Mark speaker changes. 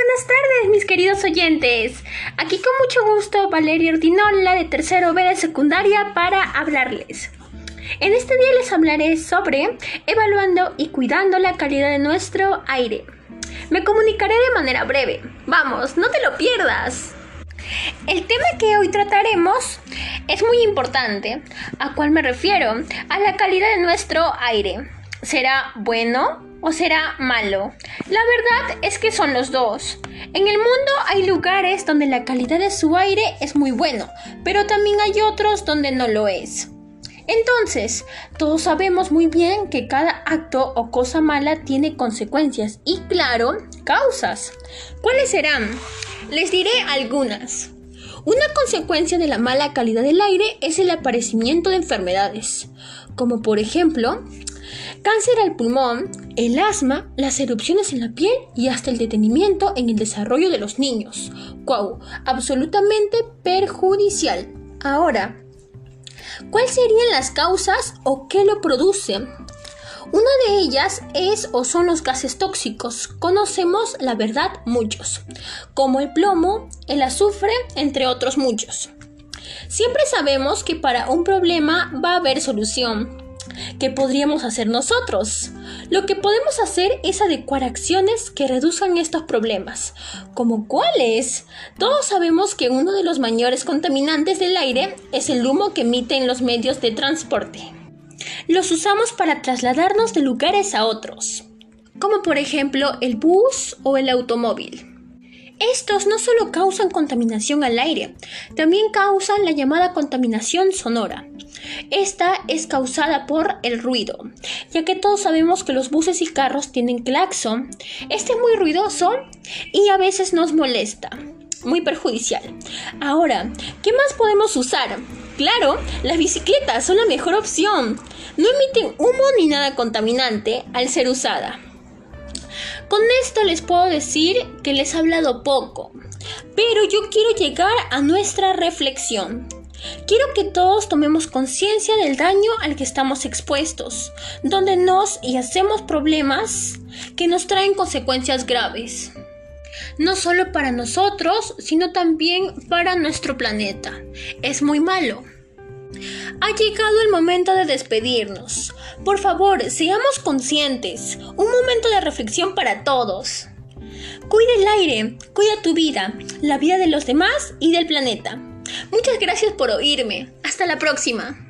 Speaker 1: buenas tardes, mis queridos oyentes. Aquí con mucho gusto Valeria Ordinola de tercero B de secundaria para hablarles. En este día les hablaré sobre evaluando y cuidando la calidad de nuestro aire. Me comunicaré de manera breve. Vamos, no te lo pierdas. El tema que hoy trataremos es muy importante. ¿A cuál me refiero? A la calidad de nuestro aire. ¿Será bueno o será malo? La verdad es que son los dos. En el mundo hay lugares donde la calidad de su aire es muy bueno, pero también hay otros donde no lo es. Entonces, todos sabemos muy bien que cada acto o cosa mala tiene consecuencias y, claro, causas. ¿Cuáles serán? Les diré algunas. Una consecuencia de la mala calidad del aire es el aparecimiento de enfermedades, como por ejemplo cáncer al pulmón, el asma, las erupciones en la piel y hasta el detenimiento en el desarrollo de los niños. ¡Wow! Absolutamente perjudicial. Ahora, ¿cuáles serían las causas o qué lo produce? Una de ellas es o son los gases tóxicos. Conocemos, la verdad, muchos, como el plomo, el azufre, entre otros muchos. Siempre sabemos que para un problema va a haber solución, ¿Qué podríamos hacer nosotros? Lo que podemos hacer es adecuar acciones que reduzcan estos problemas. ¿Como cuáles? Todos sabemos que uno de los mayores contaminantes del aire es el humo que emiten los medios de transporte. Los usamos para trasladarnos de lugares a otros, como por ejemplo el bus o el automóvil. Estos no solo causan contaminación al aire, también causan la llamada contaminación sonora. Esta es causada por el ruido, ya que todos sabemos que los buses y carros tienen claxon. Este es muy ruidoso y a veces nos molesta, muy perjudicial. Ahora, ¿qué más podemos usar? Claro, las bicicletas son la mejor opción. No emiten humo ni nada contaminante al ser usada. Con esto les puedo decir que les he hablado poco, pero yo quiero llegar a nuestra reflexión. Quiero que todos tomemos conciencia del daño al que estamos expuestos, donde nos y hacemos problemas que nos traen consecuencias graves. No solo para nosotros, sino también para nuestro planeta. Es muy malo. Ha llegado el momento de despedirnos. Por favor, seamos conscientes. Un momento de reflexión para todos. Cuida el aire, cuida tu vida, la vida de los demás y del planeta. Muchas gracias por oírme. Hasta la próxima.